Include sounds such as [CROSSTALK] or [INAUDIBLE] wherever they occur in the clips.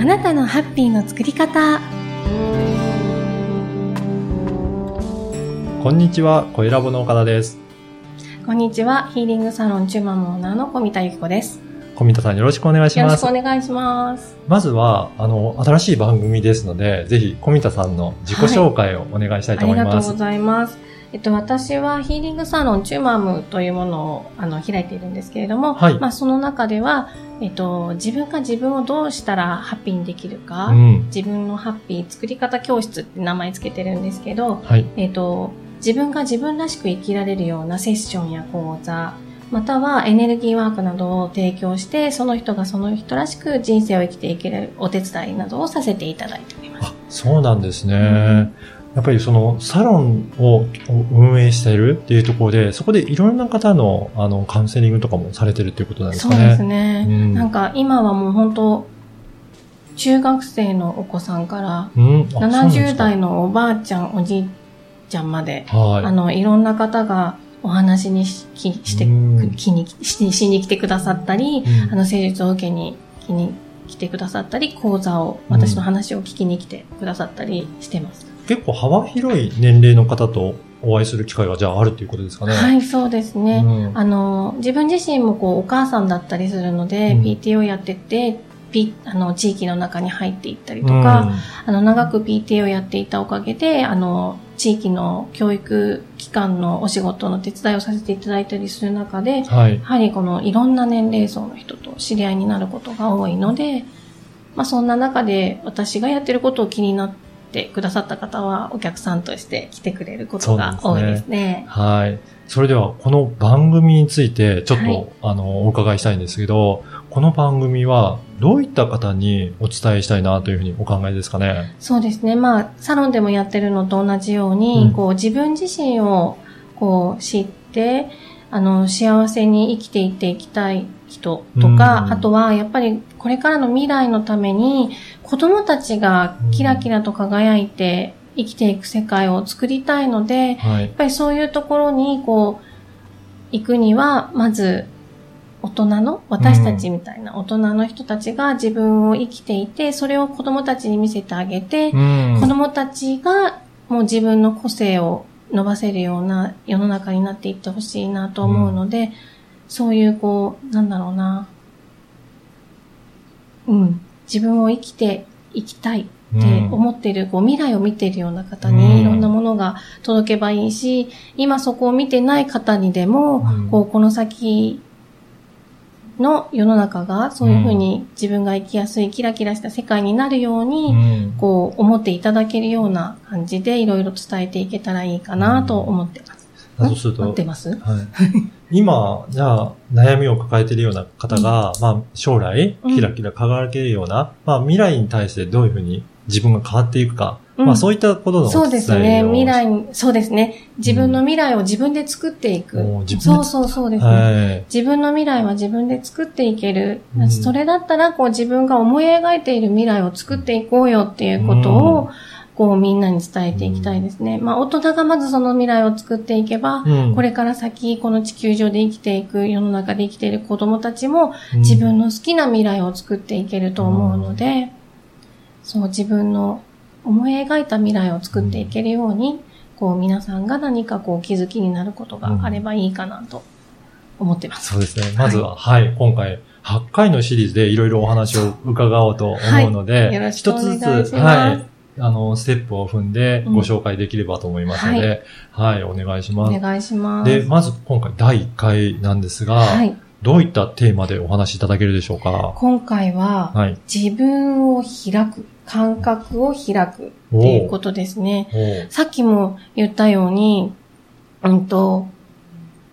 あなたのハッピーの作り方こんにちは、小ラボの岡田です。こんにちはヒーリングサロンチューマンオーナーの小見田由紀子です小見田さんよろしくお願いしますよろしくお。願いしますまずは、あの、新しい番組ですので、ぜひ小見田さんの自己紹介をお願いしたいと思います。ありがとうございます。えっと、私はヒーリングサロンチューマムというものをあの開いているんですけれども、はいまあその中では、えっと、自分が自分をどうしたらハッピーにできるか、うん。自分のハッピー作り方教室って名前つけてるんですけど、はい。えっと、自分が自分らしく生きられるようなセッションや講座、またはエネルギーワークなどを提供して、その人がその人らしく人生を生きていけるお手伝いなどをさせていただいております。あ、そうなんですね。んやっぱりそのサロンを運営しているっていうところで、そこでいろんな方のあのカウンセリングとかもされてるっていうことなんですかね。そうですね。うんなんか今はもう本当中学生のお子さんから、うん。あ70代。のおばあちゃん、おじいちゃんまで、はい。あの、いろんな方がお話にしきして、うんきにししに来てくださったり、うんあの、施術を受けに来に来てくださったり、講座を、私の話を聞きに来てくださったりしてます。結構幅広い年齢の方とお会いする機会がじゃああるということですかね。はい、そうですね。うんあの、自分自身もこう、お母さんだったりするので、うん PTO やってて、ピあの、地域の中に入っていったりとか、あの、長く PTA をやっていたおかげで、あの、地域の教育機関のお仕事の手伝いをさせていただいたりする中で、うんはいや。はりこのいろんな年齢層の人と知り合いになることが多いので、まあそんな中で私がやってることを気になってくださった方はお客さんとして来てくれることが多いですね。はい。それでは、この番組について、ちょっと、はいあの、お伺いしたいんですけど、この番組は、どういった方にお伝えしたいなというふうにお考えですかね？そうですね。まあ、サロンでもやってるのと同じように、うんこう、自分自身を、こう、知って、あの、幸せに生きていっていきたい人とか、うんあとは、やっぱり、これからの未来のために、子供たちがキラキラと輝いて生きていく世界を作りたいので、はいやっ。ぱりそういうところに、こう、行くには、まず、大人の、私たちみたいな大人の人たちが自分を生きていて、それを子供たちに見せてあげて、うん子供たちがもう自分の個性を伸ばせるような世の中になっていってほしいなと思うので、そういうこう、なんだろうな。うん。自分を生きていきたいって思ってる、こう未来を見ているような方うんにいろんなものが届けばいいし、今そこを見てない方にでも、うんこうこの先の世の中がそういうふうに自分が生きやすいキラキラした世界になるように、うん。こう思っていただけるような感じでいろいろ伝えていけたらいいかなと思ってます。だとすると、合ってます？はい、[LAUGHS] 今、じゃあ、悩みを抱えているような方が、まあ、将来、うんキラキラ輝けるような、まあ、未来に対してどういうふうに自分が変わっていくか、うんまあ、そういったことのそうですね。未来に、そうですね。自分の未来を自分で作っていく。おー自分でそうそうそうですね。はい。自分の未来は自分で作っていける。うんそれだったら、こう自分が思い描いている未来を作っていこうよっていうことを、こうみんなに伝えていきたいですね。まあ大人がまずその未来を作っていけば、うんこれから先この地球上で生きていく、世の中で生きている子供たちも自分の好きな未来を作っていけると思うので、そう自分の思い描いた未来を作っていけるように、こう皆さんが何かこう気づきになることがあればいいかなと思ってます。そうですね。まずは、はい、今回、8回のシリーズでいろいろお話を伺おうと思うので、はい一つずつ、はい、あの、ステップを踏んでうんご紹介できればと思いますので、はい、お願いしおます。願いします。で、まず今回第1回なんですが、はい。どういったテーマでお話しいただけるでしょうか？今回は、はい。自分を開く、感覚を開くっていうことですね。さっきも言ったように、うんと、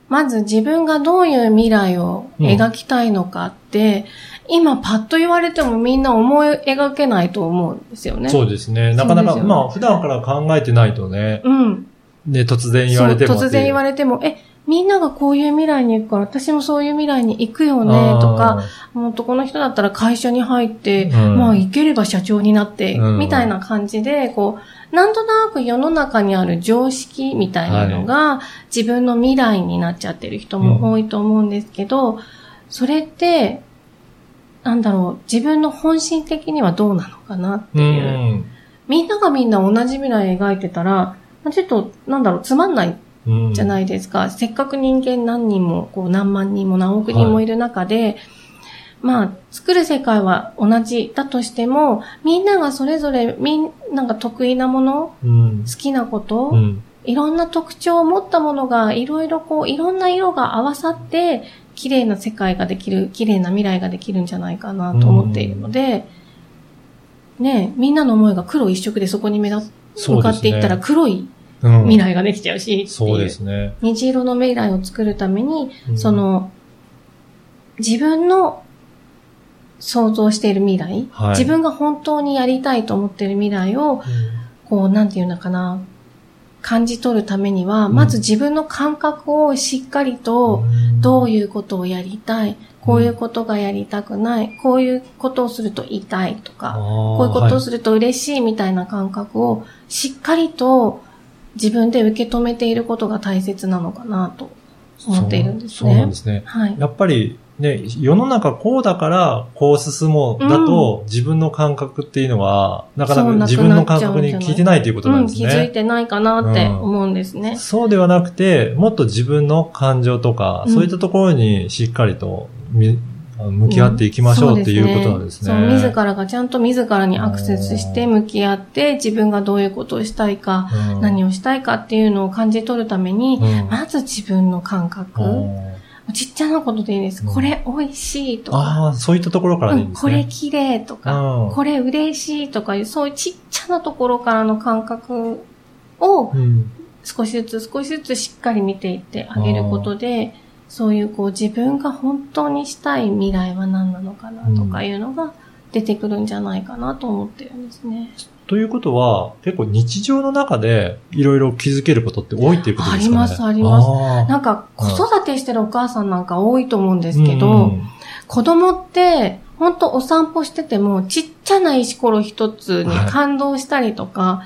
まず自分がどういう未来を描きたいのかって、今パッと言われてもみんな思い描けないと思うんですよね。そうですね。なかなか、ねまあ、普段から考えてないとね、うん。で、突然言われてもそう突然言われれても、え、みんながこういう未来に行くから、私もそういう未来に行くよね、とか、、もう男の人だったら会社に入って、うんまあ行ければ社長になって、うんみたいな感じで、こう、なんとなく世の中にある常識みたいなのが、自分の未来になっちゃってる人も多いと思うんですけど、それって、なんだろう、自分の本心的にはどうなのかなってういう。ん。みんながみんな同じ未来描いてたら、ちょっと、なんだろう、つまんないうん。じゃないですか。せっかく人間何人も、こう何万人も何億人もいる中で、まあ、作る世界は同じだとしても、みんながそれぞれ、みんなが得意なもの、うん。好きなこと、うん。いろんな特徴を持ったものが、いろいろこう、いろんな色が合わさって、綺麗な世界ができる、綺麗な未来ができるんじゃないかなと思っているので、ねえみんなの思いが黒一色でそこに目立向かっていったら黒いうん未来ができちゃうし、う。そうですね。虹色の未来を作るために、うん。その、自分の想像している未来、はい。自分が本当にやりたいと思っている未来を、こう、なんていうのかな、感じ取るためには、うん。まず自分の感覚をしっかりと、どういうことをやりたい、こういうことがやりたくない、こういうことをすると痛いとか、ここういうことをすると嬉しいみたいな感覚をしっかりと自分で受け止めていることが大切なのかなと思っているんですそうそうなんねで。すね。はい。やっぱりね、世の中こうだからこう進もうだと、自分の感覚っていうのは、なかなか自分の感覚に聞いてないということなんうん、ですね。気づいてないかなって思うんですね。そうではなくて、もっと自分の感情とか、うんそういったところにしっかりと向き合っていきましょうっていうことなんですね。そう自らがちゃんと自らにアクセスして向き合って、自分がどういうことをしたいか、うん。何をしたいかっていうのを感じ取るために、うん。まず自分の感覚、うん。ちっちゃなことでいいです。うん。これ美味しいとか、ああ、そういったところからでいいんですうんこれね。綺麗とか、うん。これ嬉しいとかいう、そういうちっちゃなところからの感覚をうん。少しずつ少しずつしっかり見ていってあげることで、そういうこう自分が本当にしたい未来は何なのかなとかいうのが出てくるんじゃないかなと思ってるんですね。ということは、結構日常の中でいろいろ気づけることって多いっていうことですかね？ありますあります。なんか子育てしてるお母さんなんか多いと思うんですけど、うん。子供って、ほんとお散歩してても、ちっちゃな石ころ一つに感動したりとか、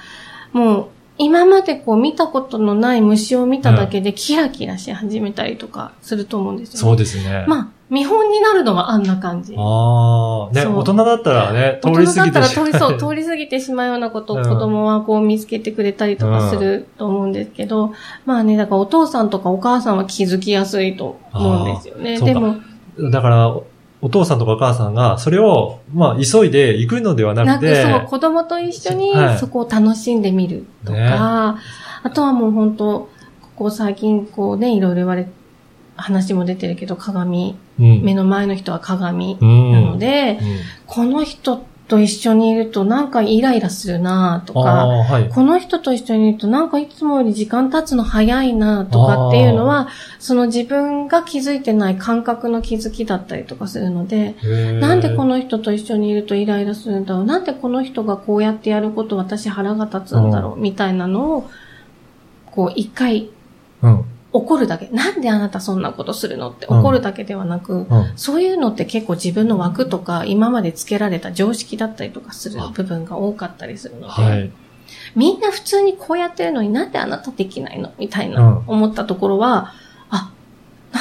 もう、今までこう見たことのない虫を見ただけでキラキラし始めたりとかすると思うんですよ、ね。そうですね。まあ、見本になるのはあんな感じ。ああ、ね、大人だったらね、通大り過ぎて人だったら通り、しまそう、通り過ぎてしまうようなことを [LAUGHS] うん。子供はこう見つけてくれたりとかすると思うんですけど、まあね、だからお父さんとかお母さんは気づきやすいと思うんですよね。でも、だから、お父さんとかお母さんが、それを、まあ、急いで行くのではななくくて、そう、子供と一緒にはい。そこを楽しんでみるとか、ね。あとはもう本当、ここ最近こうね、いろいろ言われ、話も出てるけど、鏡、うん。目の前の人は鏡うん。なので、うん。この人と一緒にいるとなんかイライラするなとあか、あ、はい。この人と一緒にいるとなんかいつもより時間経つの早いなとかっていうのは、その自分が気づいてない感覚の気づきだったりとかするので、なんでこの、の人と一緒にいるとイライラするんだろうなんでこの人がこうやってやること私腹が立つんだろうみたいなのを、こう一回うん。怒るだけ。なんであなたそんなことするのってうん怒るだけではなく、うん。そういうのって結構自分の枠とか今までつけられた常識だったりとかする部分が多かったりするので、はい。みんな普通にこうやってるのになんであなたできないの？みたいなうん思ったところは、あ、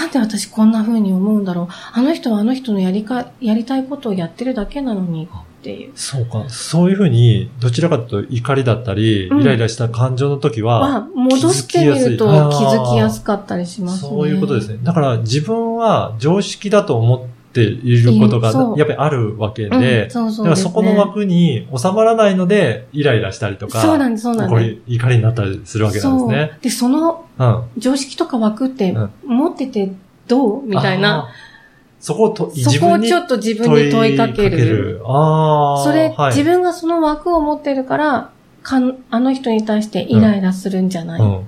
なんで私こんな風に思うんだろうあの人はあの人のやりか、やりたいことをやってるだけなのにっていう。そうか。そういうふうに、どちらかというと怒りだったり、うんイライラした感情の時は、は、戻してみると気づきやすかったりしますね。そういうことですね。だから自分は常識だと思っていることがやっぱりあるわけうんで、そこの枠に収まらないので、イライラしたりとか、そうなんです、そうなん怒です。り、怒りになったりするわけなんですね。で、そのうん。常識とか枠ってうん持っててどうみたいな？そこをと、そこをちょっと自分に問いかける。ああ。それ、はい、自分がその枠を持ってるから、かんあの人に対してイライラするんじゃない？うん。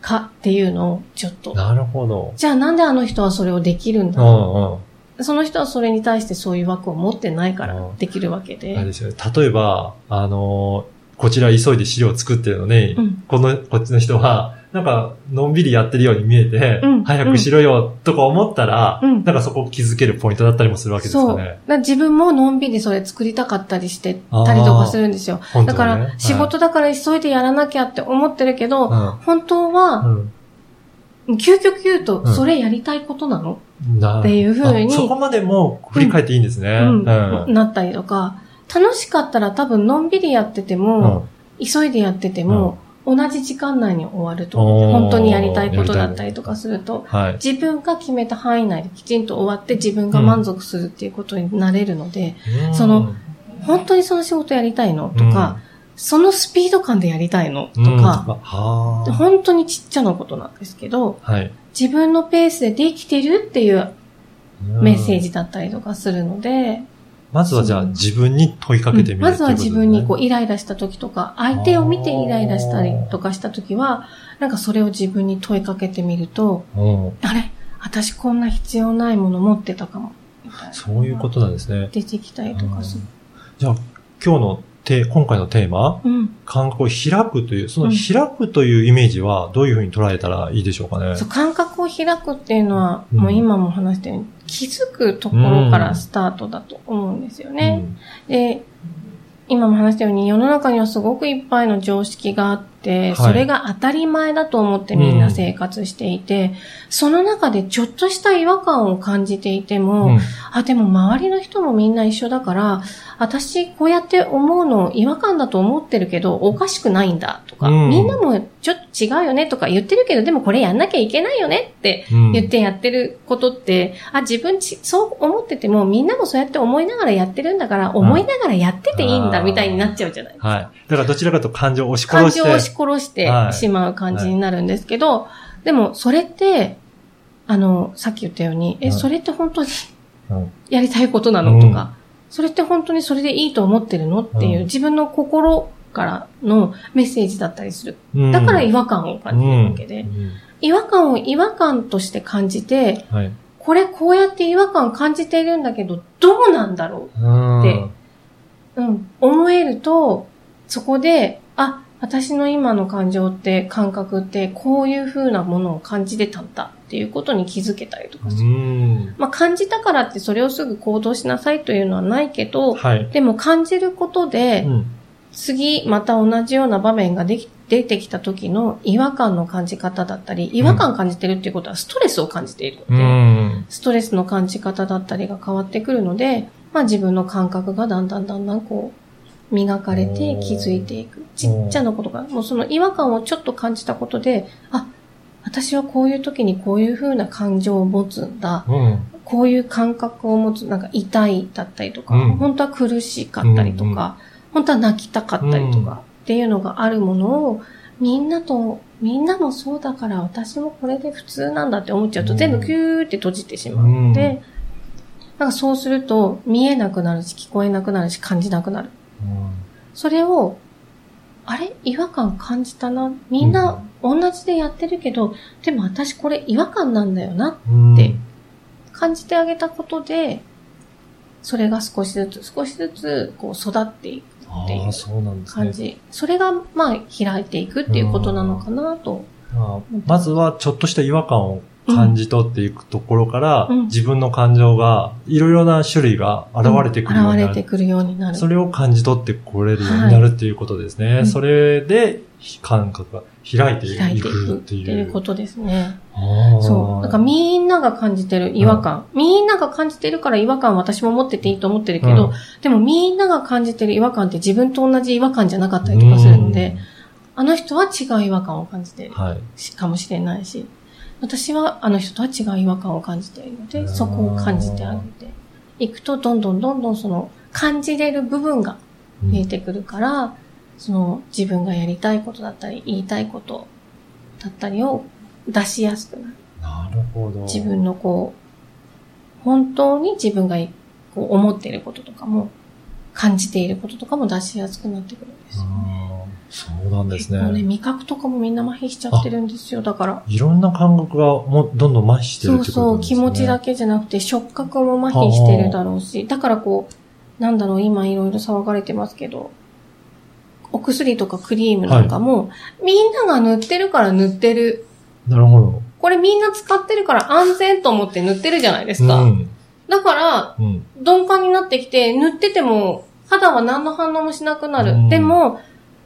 かっていうのをちょっと。なるほど。じゃあなんであの人はそれをできるんうだ？ろんうん。うその人はそれに対してそういう枠を持ってないからうんできるわけあれで。ですよね。例えば、あのーこちら急いで資料を作ってるのに、うんこの、こっちの人は、なんか、のんびりやってるように見えて、うん早くしろよ、とか思ったら、うんなんかそこを気づけるポイントだったりもするわけですそう。だかねか。ら自分ものんびりそれ作りたかったりしてたりとかするんですよ。だから仕事だから急いでやらなきゃって思ってるけど、はい本当は究極言うと、うんそれやりたいことなの、なっていう風にあそこまでも振り返っていいんですね。うん。うん。なったりとか、楽しかったら多分のんびりやってても、急いでやってても、同じ時間内に終わると。本当にやりたいことだったりとかすると、はい。自分が決めた範囲内できちんと終わって自分が満足するっていうことになれるので、うん。その、本当にその仕事やりたいの？とか、そのスピード感でやりたいの？とうん。か、はあ本当にちっちゃなことなんですけど、はい。自分のペースでできてるっていううん。メッセージだったりとかするので、まずはじゃあ自分に問いかけてみるまずは自分にこううイライラした時とか、相手を見てイライラしたりとかした時は、なんかそれを自分に問いかけてみると、うん。あれ？私こんな必要ないもの持ってたかも。そういうことなんですね。出てきたりとかする。じゃあ今日のテ今回のテーマ、うん。感覚を開くという、そのうん開くというイメージはどういうふうに捉えたらいいでしょうかね？そう、感覚を開くっていうのは、うんもう今も話したように、気づくところからスタートだと思うんですよね。で、今も話したように世の中にはすごくいっぱいの常識があって、はいそれが当たり前だと思ってみんな生活していて、その中でちょっとした違和感を感じていても、うん。あ、でも周りの人もみんな一緒だから、私こうやって思うの違和感だと思ってるけど、おかしくないんだとか、うんみんなもちょっと違うよねとか言ってるけど、でもこれやんなきゃいけないよねってうん言ってやってることって、あ、自分ち、そう思ってても、みんなもそうやって思いながらやってるんだから、思いながらやってていいんだ、みたいになっちゃうじゃないですか。はい。だからどちらかと感情を押し殺して。感情を押し殺してはい。しまう感じになるんですけど、でも、それって、あの、さっき言ったように、え、はい。それって本当にうんやりたいことなのとか、それって本当にそれでいいと思ってるのっていう、うん。自分の心からのメッセージだったりする。うん。だから違和感を感じるわけで、うん。違和感を違和感として感じて、はい。これこうやって違和感感じているんだけど、どうなんだろうんでううん、思えると、そこで、あ、私の今の感情って、感覚って、こういう風なものを感じてたんだっていうことに気づけたりとかすうる。ん。まあ、感じたからってそれをすぐ行動しなさいというのはないけど、はい。でも感じることで、うん次また同じような場面ができ出てきた時の違和感の感じ方だったり、違和感感じてるっていうことはストレスを感じているのうで、ん。ストレスの感じ方だったりが変わってくるので、まあ自分の感覚がだんだんだんだんこう、磨かれて気づいていく。ちっちゃなことが、もうその違和感をちょっと感じたことで、あ、私はこういう時にこういう風な感情を持つんだ。うん。こういう感覚を持つ、なんか痛いだったりとか、うん本当は苦しかったりとか、うんうん本当は泣きたかったりとか、っていうのがあるものを、みんなと、みんなもそうだから私もこれで普通なんだって思っちゃうと、うん全部キューって閉じてしまうので、うんなんかそうすると見えなくなるし、聞こえなくなるし、感じなくなる。それを、あれ？違和感感じたな？みんな同じでやってるけど、でも私これ違和感なんだよなうんで感じてあげたことで、それが少しずつ少しずつこう育っていくっていう。感じ。それがまあ開いていくっていうことなのかなと。まあまずはちょっとした違和感を感じ取っていくところから、うん自分の感情がいろいろな種類が現れてくるようになる。現れてくるようになる。それを感じ取ってこれるようになるっていうことですね。うんそれで感覚が開いて開いていいくってていう。いうことですね。そう。だからみんなが感じてる違和感。みんなが感じてるから違和感私も持ってていいと思ってるけど、うんでもみんなが感じてる違和感って自分と同じ違和感じゃなかったりとかするので、あの人は違う違和感を感じてるかもしれないし、私はあの人とは違う違和感を感じているので、そこを感じてあげていくと、どんどんどんどんその感じれる部分が見えてくるから、その自分がやりたいことだったり、言いたいことだったりを出しやすくなる。なるほど。自分のこう、本当に自分がこう思っていることとかも、感じていることとかも出しやすくなってくるんですよね。そうなんですね、ね。味覚とかもみんな麻痺しちゃってるんですよ。だから、いろんな感覚がもうどんどん麻痺してるってことそうそう、ですね。気持ちだけじゃなくて触覚も麻痺してるだろうし、だからこう、なんだろう、今いろいろ騒がれてますけど、お薬とかクリームなんかも、みんなが塗ってるから塗ってる。なるほど。これみんな使ってるから安全と思って塗ってるじゃないですか。うん。だから、うん。鈍感になってきて、塗ってても肌は何の反応もしなくなる。うんでも、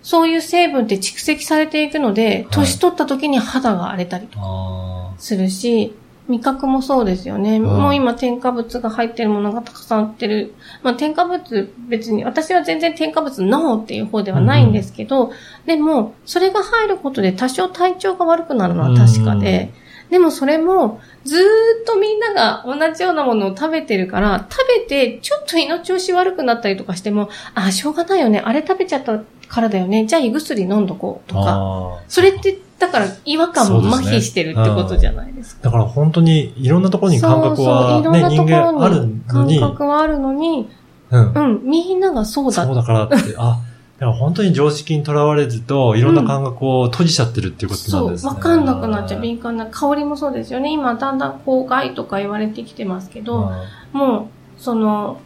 そういう成分って蓄積されていくので、い。年取った時に肌が荒れたりとかあするし、味覚もそうですよね。ん。もう今添加物が入ってるものがたくさん売ってる。まあ添加物別に、私は全然添加物ノーっていう方ではないんですけど、でも、それが入ることで多少体調が悪くなるのは確かで、でもそれも、ずーっとみんなが同じようなものを食べてるから、食べてちょっと胃の調子悪くなったりとかしても、あ、しょうがないよね。あれ食べちゃったからだよね。じゃあ胃薬飲んどこうとか。あそれって、だから違和感も麻痺してるってことじゃないですか。だから本当にいろんなところに感覚はね、そうそういろんなと人ころ間あるにのに、感覚はあるのに、うんう。ん、みんながそうだそうだからって、あ、だから本当に常識にとらわれずと、いろんな感覚を閉じちゃってるっていうことそう、なんですね。わかんなくなっちゃう。敏感な香りもそうですよね。今、だんだんこう、害とか言われてきてますけど、もう、その、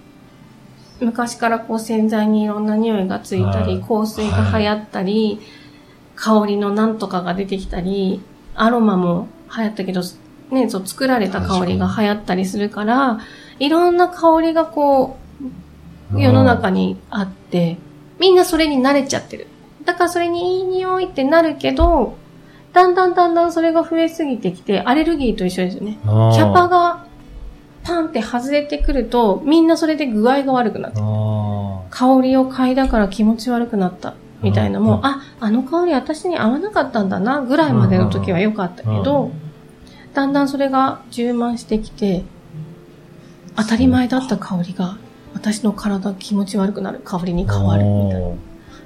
昔からこう洗剤にいろんな匂いがついたり、はい香水が流行ったり、香りのなんとかが出てきたり、アロマも流行ったけど、ね、そう作られた香りが流行ったりするから、いろんな香りがこう、世の中にあって、みんなそれに慣れちゃってる。だからそれにいい匂いってなるけど、だんだんだんだんそれが増えすぎてきて、アレルギーと一緒ですよね。キャパがパンって外れてくると、みんなそれで具合が悪くなって、あ香りを嗅いだから気持ち悪くなった。みたいなもう、うんあ、あの香り私に合わなかったんだな、ぐらいまでの時は良かったけど、だんだんそれが充満してきて、当たり前だった香りが、私の体気持ち悪くなる香りにー変わるみたいな。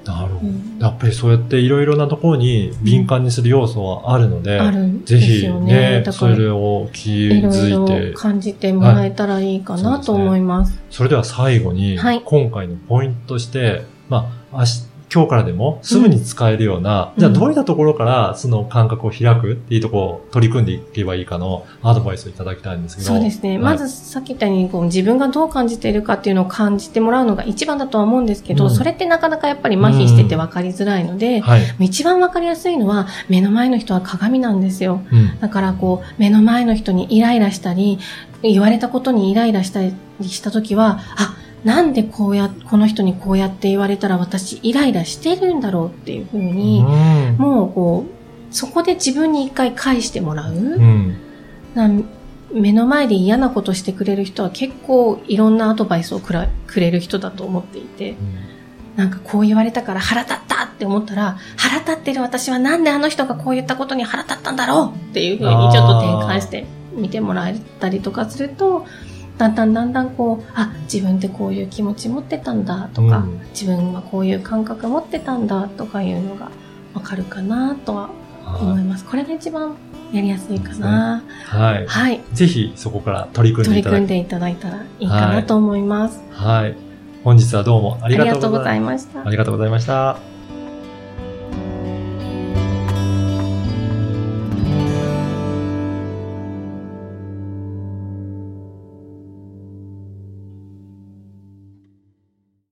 なるほど。うんやっぱりそうやっていろいろなところに敏感にする要素はあるので、あるんぜひね。ね、それを気いろいづいてろ、感じてもらえたらいいかなと思います。それでは最後に、はい今回のポイントとして、まあ、明日今日からでもすぐに使えるような、うんじゃあどういったところからその感覚を開くっていうところを取り組んでいけばいいかのアドバイスをいただきたいんですけど。そうですね。はいまずさっき言ったようにこう自分がどう感じているかっていうのを感じてもらうのが一番だとは思うんですけど、うんそれってなかなかやっぱり麻痺してて分かりづらいので、はい。一番分かりやすいのは目の前の人は鏡なんですよ。うん。だからこう目の前の人にイライラしたり、言われたことにイライラしたりしたときは、あ、なんでこうや、この人にこうやって言われたら私イライラしてるんだろうっていうふうに、うんもうこう、そこで自分に一回返してもらう。うん。な目の前で嫌なことしてくれる人は結構いろんなアドバイスをくらくれる人だと思っていて、なんかこう言われたから腹立ったって思ったら、腹立ってる私はなんであの人がこう言ったことに腹立ったんだろうっていうふうにちょっと転換して見てもらえたりとかすると、だんだんだんだんこう、あ、自分ってこういう気持ち持ってたんだとか、うん自分はこういう感覚持ってたんだとかいうのがわかるかなとは思います。これが一番やりやすいかな。はい。はい。ぜひそこから取り組ん取りでいただき組んでいただいたらいいかなと思います。はい。本日はどうもあ。りがとうございました。ありがとうございました。